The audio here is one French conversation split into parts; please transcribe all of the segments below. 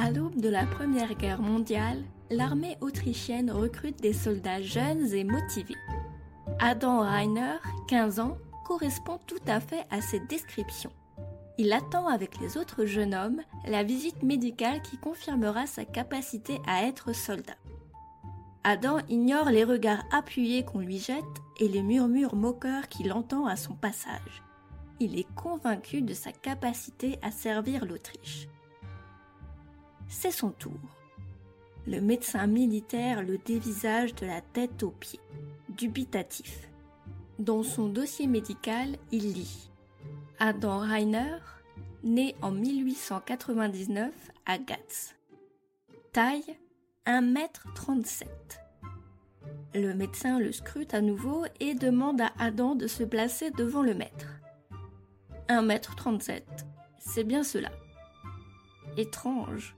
À l'aube de la Première Guerre mondiale, l'armée autrichienne recrute des soldats jeunes et motivés. Adam Reiner, 15 ans, correspond tout à fait à cette description. Il attend avec les autres jeunes hommes la visite médicale qui confirmera sa capacité à être soldat. Adam ignore les regards appuyés qu'on lui jette et les murmures moqueurs qu'il entend à son passage. Il est convaincu de sa capacité à servir l'Autriche. C'est son tour. Le médecin militaire le dévisage de la tête aux pieds, dubitatif. Dans son dossier médical, il lit Adam Reiner, né en 1899 à Gatz. Taille 1m37. Le médecin le scrute à nouveau et demande à Adam de se placer devant le maître. 1m37, c'est bien cela. Étrange.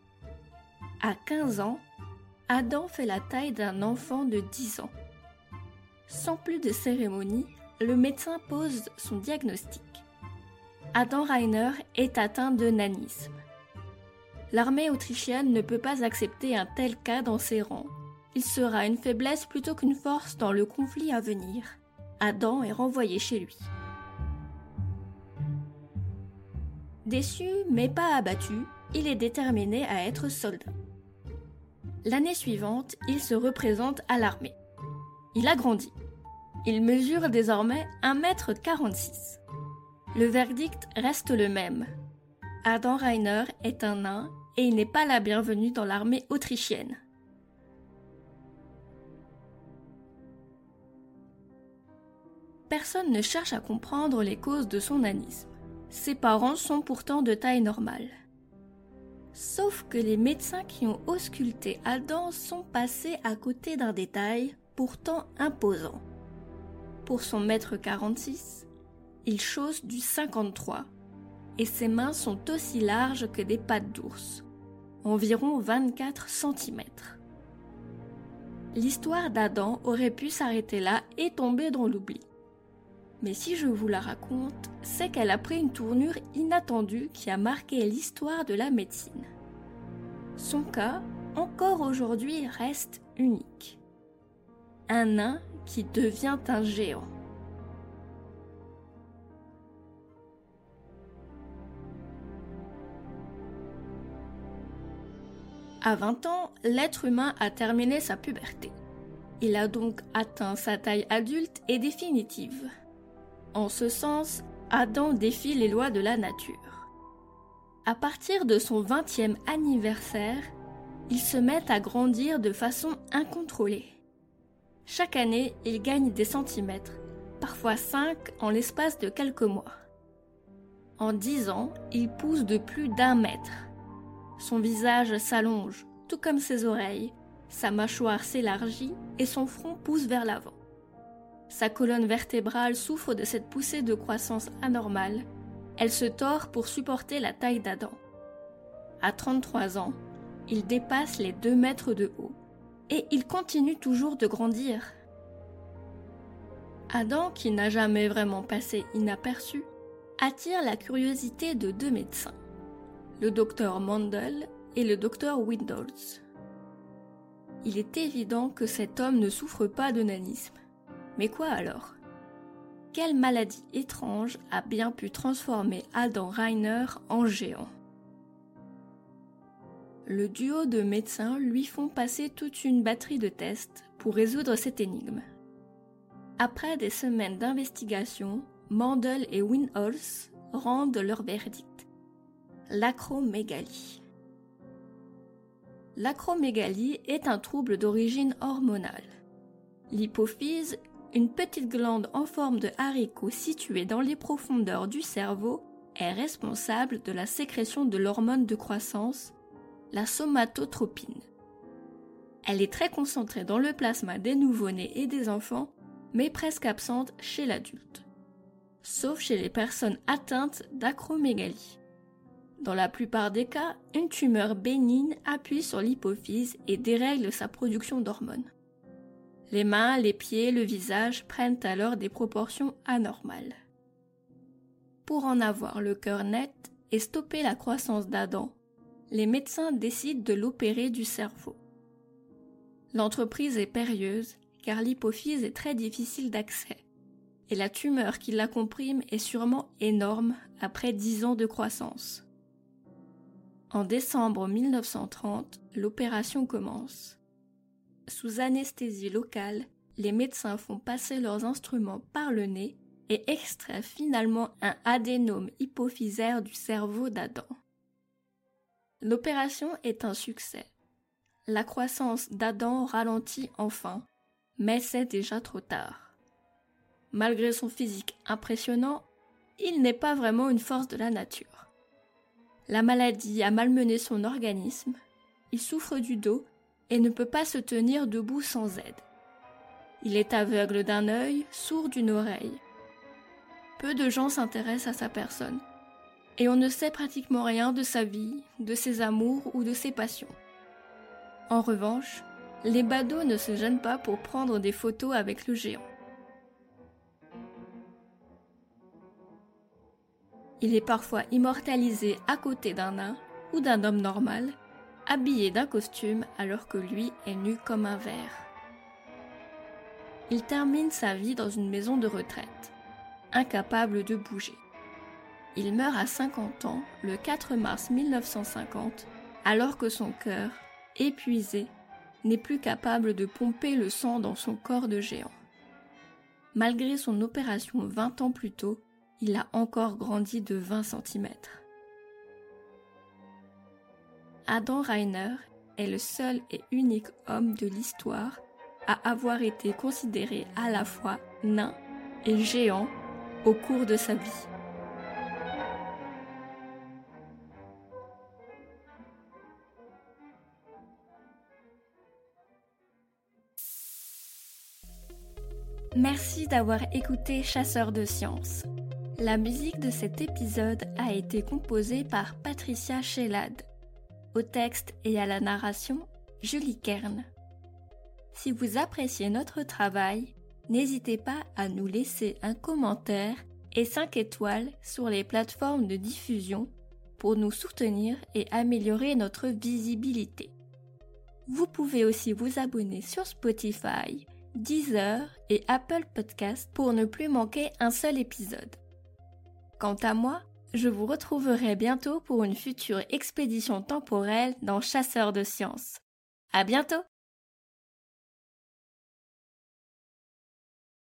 À 15 ans, Adam fait la taille d'un enfant de 10 ans. Sans plus de cérémonie, le médecin pose son diagnostic. Adam Reiner est atteint de nanisme. L'armée autrichienne ne peut pas accepter un tel cas dans ses rangs. Il sera une faiblesse plutôt qu'une force dans le conflit à venir. Adam est renvoyé chez lui. Déçu mais pas abattu, il est déterminé à être soldat. L'année suivante, il se représente à l'armée. Il a grandi. Il mesure désormais 1m46. Le verdict reste le même. Adam Reiner est un nain et il n'est pas la bienvenue dans l'armée autrichienne. Personne ne cherche à comprendre les causes de son nanisme. Ses parents sont pourtant de taille normale. Sauf que les médecins qui ont ausculté Adam sont passés à côté d'un détail pourtant imposant. Pour son mètre 46, il chausse du 53 et ses mains sont aussi larges que des pattes d'ours, environ 24 cm. L'histoire d'Adam aurait pu s'arrêter là et tomber dans l'oubli. Mais si je vous la raconte, c'est qu'elle a pris une tournure inattendue qui a marqué l'histoire de la médecine. Son cas, encore aujourd'hui, reste unique. Un nain qui devient un géant. À 20 ans, l'être humain a terminé sa puberté. Il a donc atteint sa taille adulte et définitive. En ce sens, Adam défie les lois de la nature. À partir de son 20e anniversaire, il se met à grandir de façon incontrôlée. Chaque année, il gagne des centimètres, parfois 5 en l'espace de quelques mois. En 10 ans, il pousse de plus d'un mètre. Son visage s'allonge, tout comme ses oreilles, sa mâchoire s'élargit et son front pousse vers l'avant. Sa colonne vertébrale souffre de cette poussée de croissance anormale. Elle se tord pour supporter la taille d'Adam. À 33 ans, il dépasse les 2 mètres de haut. Et il continue toujours de grandir. Adam, qui n'a jamais vraiment passé inaperçu, attire la curiosité de deux médecins le docteur Mandel et le docteur Windows. Il est évident que cet homme ne souffre pas de nanisme. Mais quoi alors? Quelle maladie étrange a bien pu transformer Adam Reiner en géant? Le duo de médecins lui font passer toute une batterie de tests pour résoudre cette énigme. Après des semaines d'investigation, Mandel et Winholz rendent leur verdict l'acromégalie. L'acromégalie est un trouble d'origine hormonale. L'hypophyse, une petite glande en forme de haricot située dans les profondeurs du cerveau, est responsable de la sécrétion de l'hormone de croissance, la somatotropine. Elle est très concentrée dans le plasma des nouveau-nés et des enfants, mais presque absente chez l'adulte, sauf chez les personnes atteintes d'acromégalie. Dans la plupart des cas, une tumeur bénigne appuie sur l'hypophyse et dérègle sa production d'hormones. Les mains, les pieds, le visage prennent alors des proportions anormales. Pour en avoir le cœur net et stopper la croissance d'Adam, les médecins décident de l'opérer du cerveau. L'entreprise est périlleuse car l'hypophyse est très difficile d'accès et la tumeur qui la comprime est sûrement énorme après dix ans de croissance. En décembre 1930, l'opération commence. Sous anesthésie locale, les médecins font passer leurs instruments par le nez et extraient finalement un adénome hypophysaire du cerveau d'Adam. L'opération est un succès. La croissance d'Adam ralentit enfin, mais c'est déjà trop tard. Malgré son physique impressionnant, il n'est pas vraiment une force de la nature. La maladie a malmené son organisme, il souffre du dos et ne peut pas se tenir debout sans aide. Il est aveugle d'un œil, sourd d'une oreille. Peu de gens s'intéressent à sa personne, et on ne sait pratiquement rien de sa vie, de ses amours ou de ses passions. En revanche, les badauds ne se gênent pas pour prendre des photos avec le géant. Il est parfois immortalisé à côté d'un nain ou d'un homme normal, habillé d'un costume alors que lui est nu comme un verre. Il termine sa vie dans une maison de retraite, incapable de bouger. Il meurt à 50 ans le 4 mars 1950 alors que son cœur, épuisé, n'est plus capable de pomper le sang dans son corps de géant. Malgré son opération 20 ans plus tôt, il a encore grandi de 20 cm. Adam Reiner est le seul et unique homme de l'histoire à avoir été considéré à la fois nain et géant au cours de sa vie. Merci d'avoir écouté Chasseur de sciences. La musique de cet épisode a été composée par Patricia Shellad. Au texte et à la narration, Julie Kern. Si vous appréciez notre travail, n'hésitez pas à nous laisser un commentaire et 5 étoiles sur les plateformes de diffusion pour nous soutenir et améliorer notre visibilité. Vous pouvez aussi vous abonner sur Spotify Deezer et Apple Podcast pour ne plus manquer un seul épisode. Quant à moi, je vous retrouverai bientôt pour une future expédition temporelle dans Chasseurs de sciences. À bientôt!